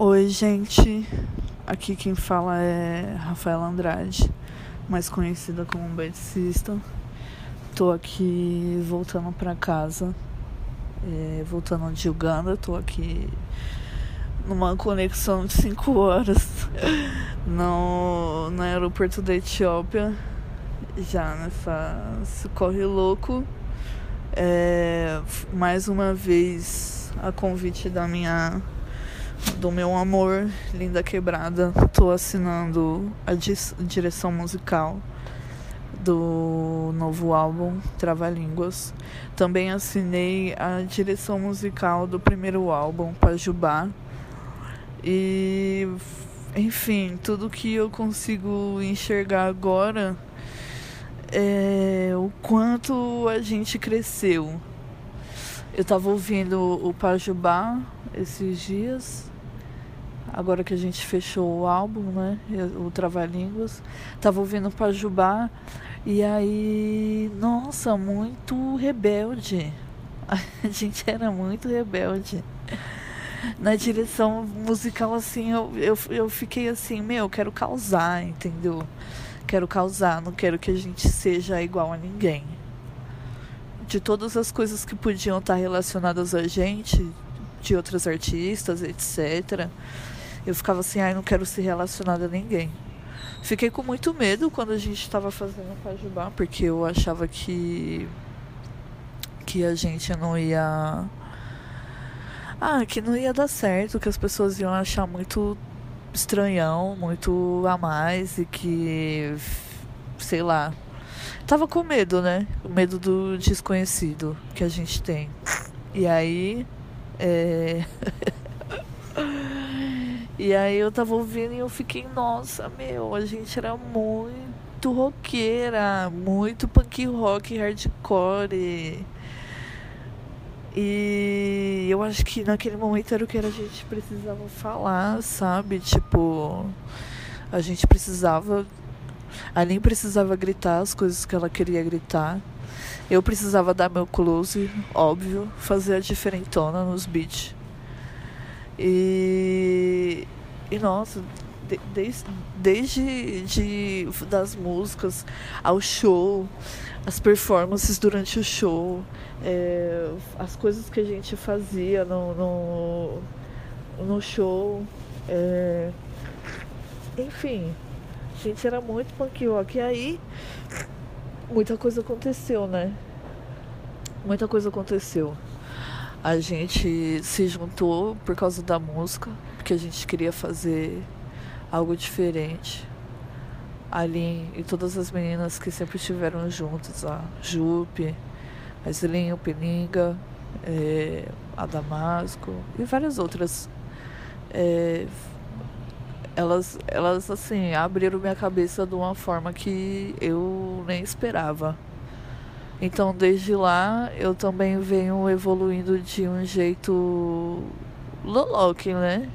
Oi, gente. Aqui quem fala é Rafaela Andrade, mais conhecida como Beticista. Tô aqui voltando para casa, é, voltando de Uganda. Tô aqui numa conexão de 5 horas no, no aeroporto da Etiópia, já nessa corre louco. É, mais uma vez, a convite da minha do meu amor, Linda Quebrada. Tô assinando a direção musical do novo álbum Trava-Línguas. Também assinei a direção musical do primeiro álbum, Pajubá. E enfim, tudo que eu consigo enxergar agora é o quanto a gente cresceu. Eu tava ouvindo o Pajubá esses dias, agora que a gente fechou o álbum, né? O Trava-Línguas. Tava ouvindo Pajubá e aí, nossa, muito rebelde. A gente era muito rebelde. Na direção musical, assim, eu, eu, eu fiquei assim, meu, eu quero causar, entendeu? Quero causar, não quero que a gente seja igual a ninguém. De todas as coisas que podiam estar relacionadas a gente, de outros artistas, etc. Eu ficava assim, ai, não quero ser relacionada a ninguém. Fiquei com muito medo quando a gente estava fazendo o Pajubá, porque eu achava que que a gente não ia ah, que não ia dar certo, que as pessoas iam achar muito estranhão, muito a mais e que sei lá. Tava com medo, né? O medo do desconhecido que a gente tem. E aí é... e aí eu tava ouvindo e eu fiquei, nossa, meu, a gente era muito roqueira, muito punk rock, hardcore. E eu acho que naquele momento era o que a gente precisava falar, sabe? Tipo, a gente precisava. A Lin precisava gritar as coisas que ela queria gritar. Eu precisava dar meu close, óbvio, fazer a diferentona nos beats. E, e nossa, de, desde, desde de, das músicas ao show, as performances durante o show, é, as coisas que a gente fazia no, no, no show. É, enfim, a gente era muito punk rock. E aí muita coisa aconteceu, né? Muita coisa aconteceu. A gente se juntou por causa da música, porque a gente queria fazer algo diferente. Ali e todas as meninas que sempre estiveram juntas, a Jupe, a Zelinho, Peninga, é, a Damasco e várias outras. É, elas, elas assim abriram minha cabeça de uma forma que eu nem esperava. Então desde lá eu também venho evoluindo de um jeito loloque, né?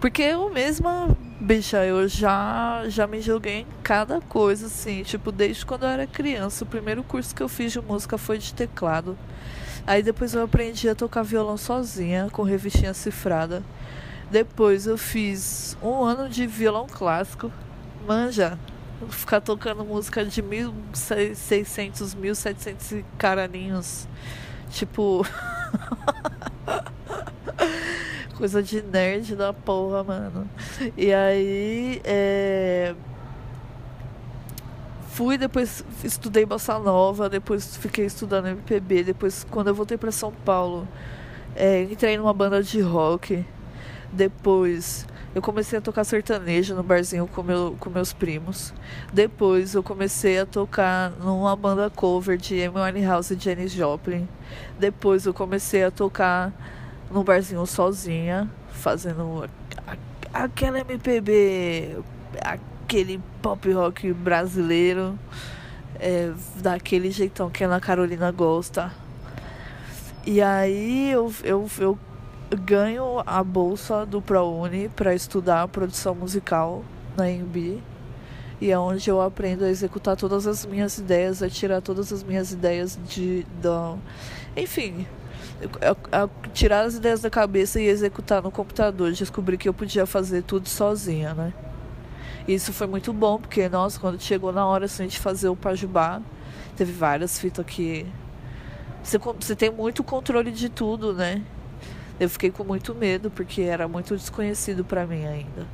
Porque eu mesma, bicha, eu já já me joguei em cada coisa assim, tipo, desde quando eu era criança. O primeiro curso que eu fiz de música foi de teclado. Aí depois eu aprendi a tocar violão sozinha, com revistinha cifrada. Depois eu fiz um ano de violão clássico. Manja, ficar tocando música de 1600, 1700 caraninhos. Tipo. Coisa de nerd da porra, mano. E aí. É... Fui, depois estudei bossa nova, depois fiquei estudando MPB. Depois, quando eu voltei para São Paulo, é, entrei numa banda de rock. Depois eu comecei a tocar sertanejo no barzinho com, meu, com meus primos. Depois eu comecei a tocar numa banda cover de Amy Winehouse e Janis Joplin. Depois eu comecei a tocar num barzinho sozinha, fazendo aquela MPB, aquele pop rock brasileiro, é, daquele jeitão que a Ana Carolina gosta. E aí eu, eu, eu ganho a bolsa do ProUni para estudar produção musical na EMB. E é onde eu aprendo a executar todas as minhas ideias, a tirar todas as minhas ideias de. Do... Enfim, a, a tirar as ideias da cabeça e executar no computador. Descobri que eu podia fazer tudo sozinha, né? Isso foi muito bom, porque, nossa, quando chegou na hora assim, de fazer o Pajubá, teve várias fitas que. Você, você tem muito controle de tudo, né? Eu fiquei com muito medo, porque era muito desconhecido para mim ainda.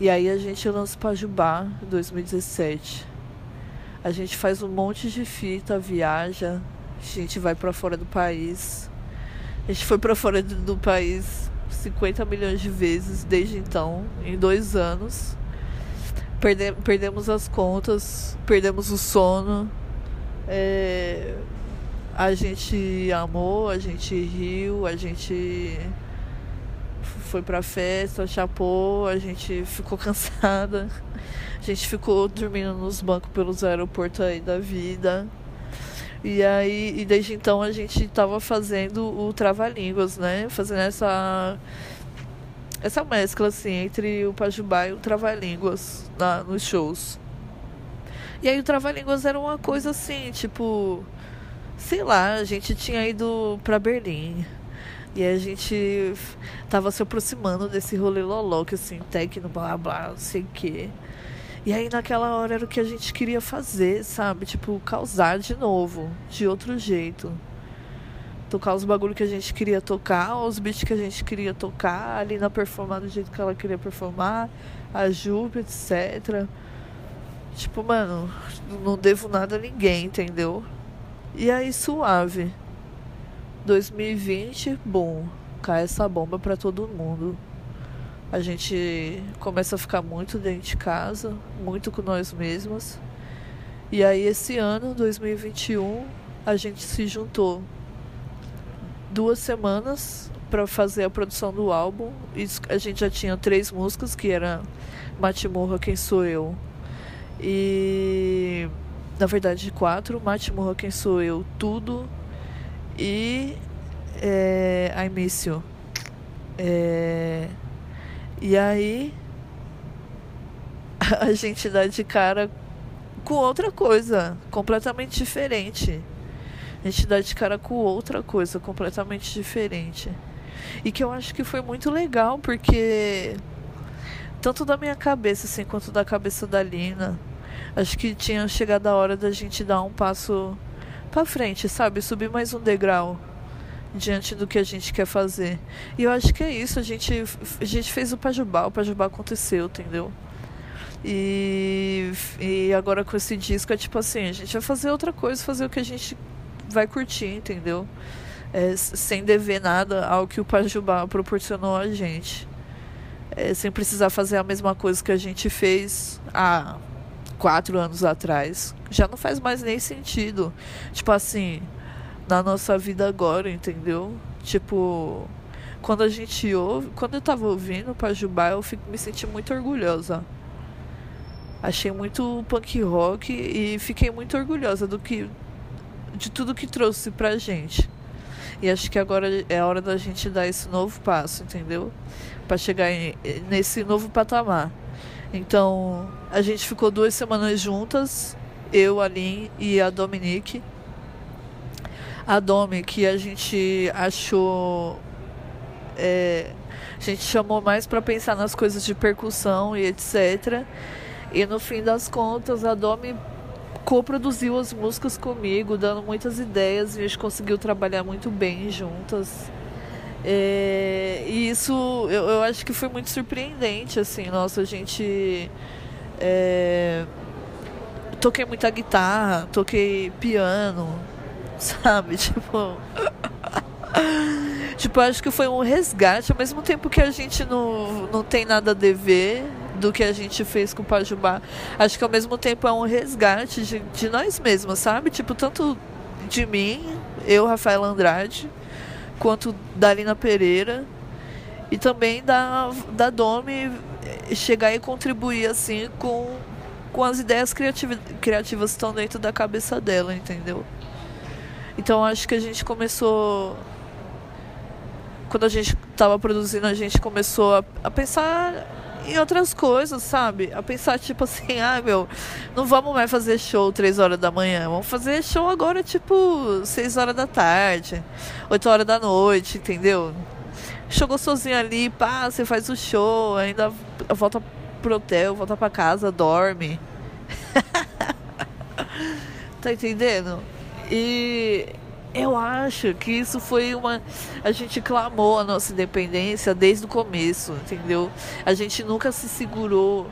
E aí a gente lança Pajubá 2017. A gente faz um monte de fita, viaja, a gente vai para fora do país. A gente foi para fora do, do, país 50 milhões de vezes desde então, em dois anos. Perde, perdemos as contas, perdemos o sono. É, a gente amou, a gente riu, a gente foi pra festa, chapou, a gente ficou cansada. A gente ficou dormindo nos bancos pelos aeroportos aí da vida. E aí, e desde então a gente estava fazendo o Trava-Línguas, né? Fazendo essa essa mescla assim entre o Pajubá e o Trava-Línguas nos shows. E aí o Trava-Línguas era uma coisa assim, tipo, sei lá, a gente tinha ido para Berlim. E a gente tava se aproximando desse rolê loló, que assim, tecno, blá blá, não sei o quê. E aí naquela hora era o que a gente queria fazer, sabe? Tipo, causar de novo, de outro jeito. Tocar os bagulho que a gente queria tocar, os beats que a gente queria tocar, ali na performar do jeito que ela queria performar, a Jupe, etc. Tipo, mano, não devo nada a ninguém, entendeu? E aí, suave. 2020, bom, cai essa bomba pra todo mundo a gente começa a ficar muito dentro de casa, muito com nós mesmos. E aí esse ano, 2021, a gente se juntou duas semanas para fazer a produção do álbum. A gente já tinha três músicas, que era Matimorra, Quem Sou Eu. E na verdade quatro, Matimorra, Quem Sou Eu, Tudo e é, I. É, e aí a gente dá de cara com outra coisa, completamente diferente. A gente dá de cara com outra coisa, completamente diferente. E que eu acho que foi muito legal, porque tanto da minha cabeça assim quanto da cabeça da Lina, acho que tinha chegado a hora da gente dar um passo para frente, sabe? Subir mais um degrau diante do que a gente quer fazer. E eu acho que é isso, a gente, a gente fez o Pajubá, o Pajubá aconteceu, entendeu? E, e agora com esse disco é tipo assim, a gente vai fazer outra coisa, fazer o que a gente vai curtir, entendeu? É, sem dever nada ao que o Pajubá proporcionou a gente. É, sem precisar fazer a mesma coisa que a gente fez há quatro anos atrás. Já não faz mais nem sentido. Tipo assim, na nossa vida agora, entendeu? Tipo, quando a gente ouve, quando eu tava ouvindo Pajubá, eu fico, me senti muito orgulhosa. Achei muito punk rock e fiquei muito orgulhosa do que de tudo que trouxe pra gente. E acho que agora é a hora da gente dar esse novo passo, entendeu? Para chegar em, nesse novo patamar. Então, a gente ficou duas semanas juntas, eu, a Lin e a Dominique a Domi, que a gente achou. É, a gente chamou mais para pensar nas coisas de percussão e etc. E no fim das contas, a Domi co-produziu as músicas comigo, dando muitas ideias e a gente conseguiu trabalhar muito bem juntas. É, e isso eu, eu acho que foi muito surpreendente, assim, nossa, a gente. É, toquei muita guitarra, toquei piano, sabe? Tipo. tipo, acho que foi um resgate, ao mesmo tempo que a gente não, não tem nada a dever do que a gente fez com o Pajubá. Acho que ao mesmo tempo é um resgate de, de nós mesmos, sabe? Tipo, tanto de mim, eu, Rafael Andrade, quanto da Lina Pereira e também da, da Domi chegar e contribuir assim com, com as ideias criativas, criativas que estão dentro da cabeça dela, entendeu? Então acho que a gente começou. Quando a gente estava produzindo, a gente começou a, a, pensar em outras coisas, sabe? A pensar, tipo assim, ah, meu, não vamos mais fazer show três horas da manhã. Vamos fazer show agora, tipo, seis horas da tarde, oito horas da noite, entendeu? Chegou sozinho ali, pá, você faz o show, ainda volta pro hotel, volta pra casa, dorme. tá entendendo? E eu acho que isso foi uma. A gente clamou a nossa independência desde o começo, entendeu? A gente nunca se segurou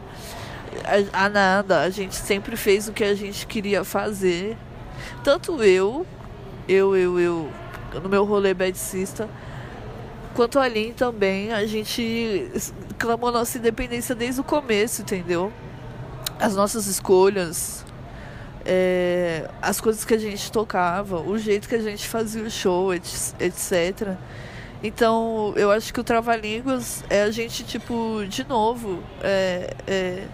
a, a nada. A gente sempre fez o que a gente queria fazer. Tanto eu, eu, eu, eu, no meu rolê bedicista, quanto a Lin também, a gente clamou nossa independência desde o começo, entendeu? As nossas escolhas, é, as coisas que a gente tocava, o jeito que a gente fazia o show, etc. Então, eu acho que o Trava-Línguas é a gente, tipo, de novo, é, é,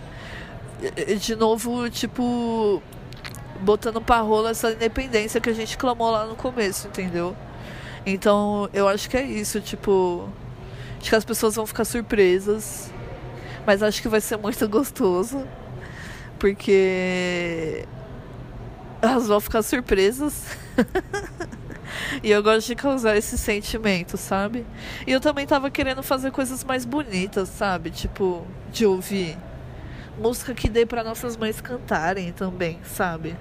é, de novo, tipo, botando pra rola essa independência que a gente clamou lá no começo, entendeu? Então, eu acho que é isso, tipo, acho que as pessoas vão ficar surpresas, mas acho que vai ser muito gostoso, porque elas vão ficar surpresas. e eu gosto de causar esse sentimento, sabe? E eu também tava querendo fazer coisas mais bonitas, sabe? Tipo, de ouvir música que dê para nossas mães cantarem também, sabe?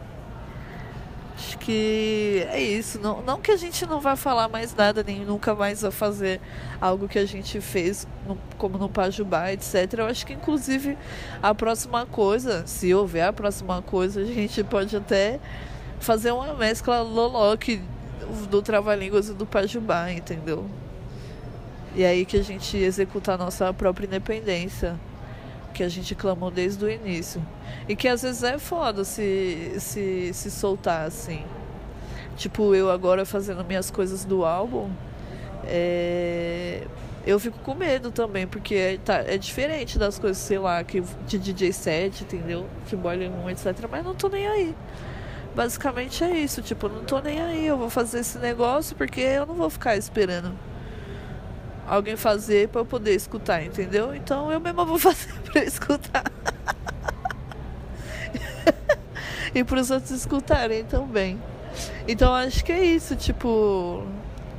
Acho que é isso. Não, não que a gente não vá falar mais nada, nem nunca mais vai fazer algo que a gente fez, no, como no Pajubá, etc. Eu acho que, inclusive, a próxima coisa, se houver a próxima coisa, a gente pode até fazer uma mescla Loloque do Trava-Línguas e do Pajubá, entendeu? E aí que a gente executa a nossa própria independência que a gente clamou desde o início. E que às vezes é foda se, se, se soltar assim. Tipo, eu agora fazendo minhas coisas do álbum, é... eu fico com medo também, porque é, tá, é diferente das coisas, sei lá, que, de DJ set, entendeu? Que boiler room, etc. Mas não tô nem aí. Basicamente é isso, tipo, não tô nem aí, eu vou fazer esse negócio porque eu não vou ficar esperando alguém fazer para eu poder escutar, entendeu? Então eu mesma vou fazer para escutar. e para os outros escutarem também. Então acho que é isso, tipo,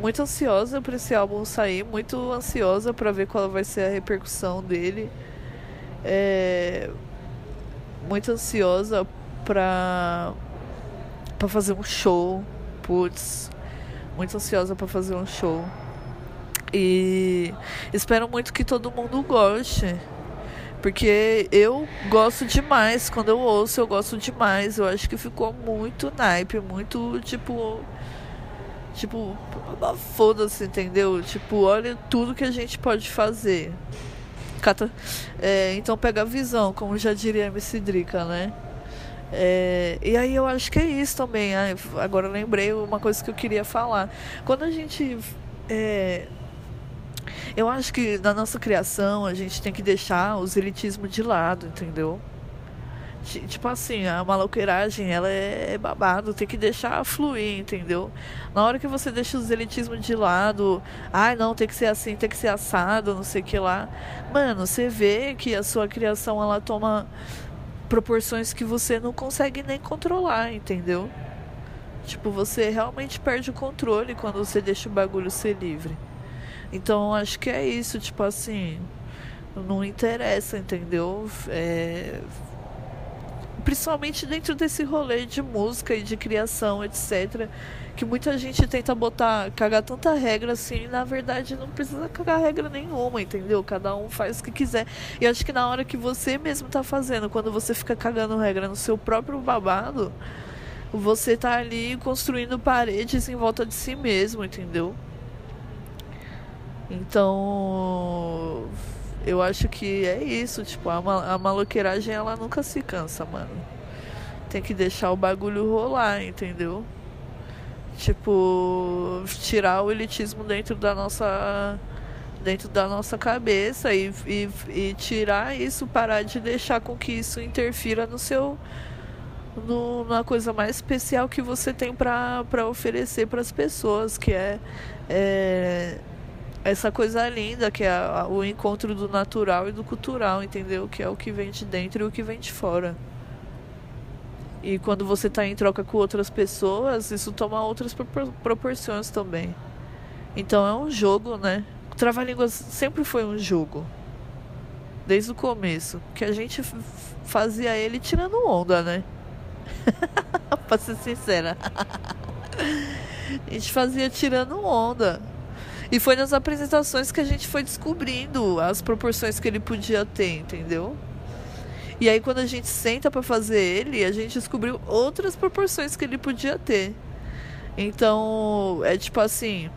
muito ansiosa para esse álbum sair, muito ansiosa para ver qual vai ser a repercussão dele. É, muito ansiosa para para fazer um show, putz, muito ansiosa para fazer um show. E espero muito que todo mundo goste. Porque eu gosto demais. Quando eu ouço, eu gosto demais. Eu acho que ficou muito naipe, muito tipo. Tipo, foda-se, entendeu? Tipo, olha tudo que a gente pode fazer. Cata, é, então pega a visão, como já diria MC Drica, né? É, e aí eu acho que é isso também. agora lembrei uma coisa que eu queria falar. Quando a gente é, eu acho que na nossa criação a gente tem que deixar os elitismos de lado, entendeu? Tipo assim, a maloqueiragem, ela é, é babado, tem que deixar fluir, entendeu? Na hora que você deixa os elitismos de lado, ai, ah, não, tem que ser assim, tem que ser assado, não sei o que lá. Mano, você vê que a sua criação, ela toma proporções que você não consegue nem controlar, entendeu? Tipo, você realmente perde o controle quando você deixa o bagulho ser livre. Então acho que é isso, tipo assim, não interessa, entendeu? É, principalmente dentro desse rolê de música e de criação, etc. Que muita gente tenta botar, cagar tanta regra assim, e na verdade não precisa cagar regra nenhuma, entendeu? Cada um faz o que quiser. E acho que na hora que você mesmo tá fazendo, quando você fica cagando regra no seu próprio babado, você tá ali construindo paredes em volta de si mesmo, entendeu? Então, eu acho que é isso, tipo, a, a maloqueiragem ela nunca se cansa, mano. Tem que deixar o bagulho rolar, entendeu? Tipo, tirar o elitismo dentro da nossa dentro da nossa cabeça e, e, e tirar isso, parar de deixar com que isso interfira no seu no, na coisa mais especial que você tem para oferecer para as pessoas, que é, é essa coisa linda que é o encontro do natural e do cultural, entendeu? Que é o que vem de dentro e o que vem de fora. E quando você está em troca com outras pessoas, isso toma outras proporções também. Então é um jogo, né? O Trava-Línguas sempre foi um jogo. Desde o começo. Que a gente fazia ele tirando onda, né? pra ser sincera. a gente fazia tirando onda. E foi nas apresentações que a gente foi descobrindo as proporções que ele podia ter, entendeu? E aí quando a gente senta para fazer ele, a gente descobriu outras proporções que ele podia ter. Então, é tipo assim,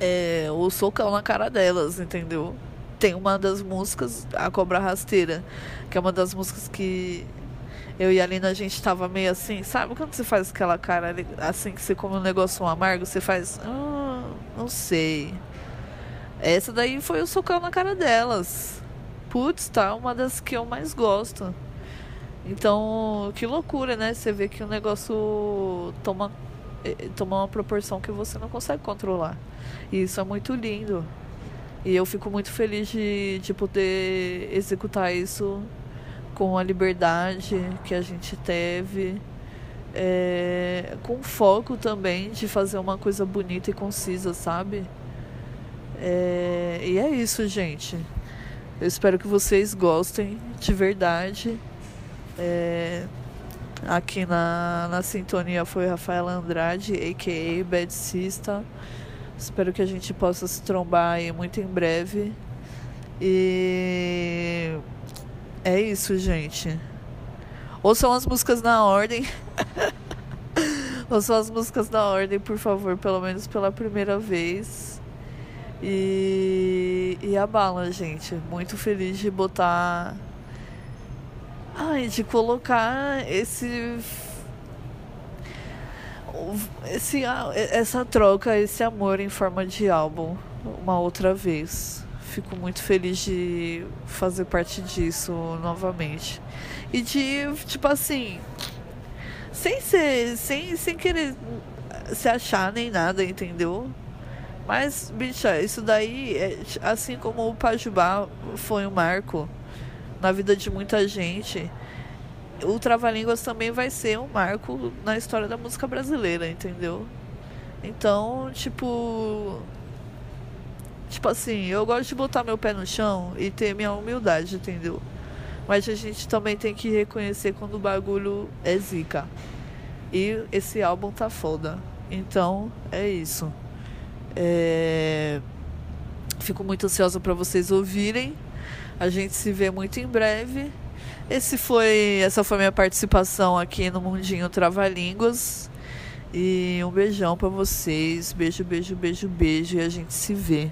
é, o socão na cara delas, entendeu? Tem uma das músicas, A Cobra Rasteira, que é uma das músicas que eu e a Lina, a gente tava meio assim, sabe quando você faz aquela cara assim que você come um negócio amargo, você faz. Ah, não sei. Essa daí foi o socão na cara delas. Putz, tá uma das que eu mais gosto. Então, que loucura, né? Você vê que o negócio toma, eh, toma uma proporção que você não consegue controlar. E isso é muito lindo. E eu fico muito feliz de, de poder executar isso com a liberdade que a gente teve, é, com foco também de fazer uma coisa bonita e concisa, sabe? É, e é isso, gente. Eu espero que vocês gostem de verdade. É, aqui na, na sintonia foi Rafael Andrade, a.k.a. Bad Sista. Espero que a gente possa se trombar aí muito em breve. E é isso, gente. Ouçam as músicas na ordem. Ouçam as músicas na ordem, por favor, pelo menos pela primeira vez. E, e a bala, gente. Muito feliz de botar. Ai, de colocar esse. esse essa troca, esse amor em forma de álbum uma outra vez fico muito feliz de fazer parte disso novamente. E de, tipo assim, sem ser, sem, sem querer se achar nem nada, entendeu? Mas, bicha, isso daí, é, assim como o Pajubá foi um marco na vida de muita gente, o Trava-Línguas também vai ser um marco na história da música brasileira, entendeu? Então, tipo, Tipo assim, eu gosto de botar meu pé no chão e ter minha humildade, entendeu? Mas a gente também tem que reconhecer quando o bagulho é zica. E esse álbum tá foda. Então, é isso. É... Fico muito ansiosa para vocês ouvirem. A gente se vê muito em breve. Esse foi, essa foi minha participação aqui no Mundinho Trava Línguas. E um beijão para vocês. Beijo, beijo, beijo, beijo. E a gente se vê.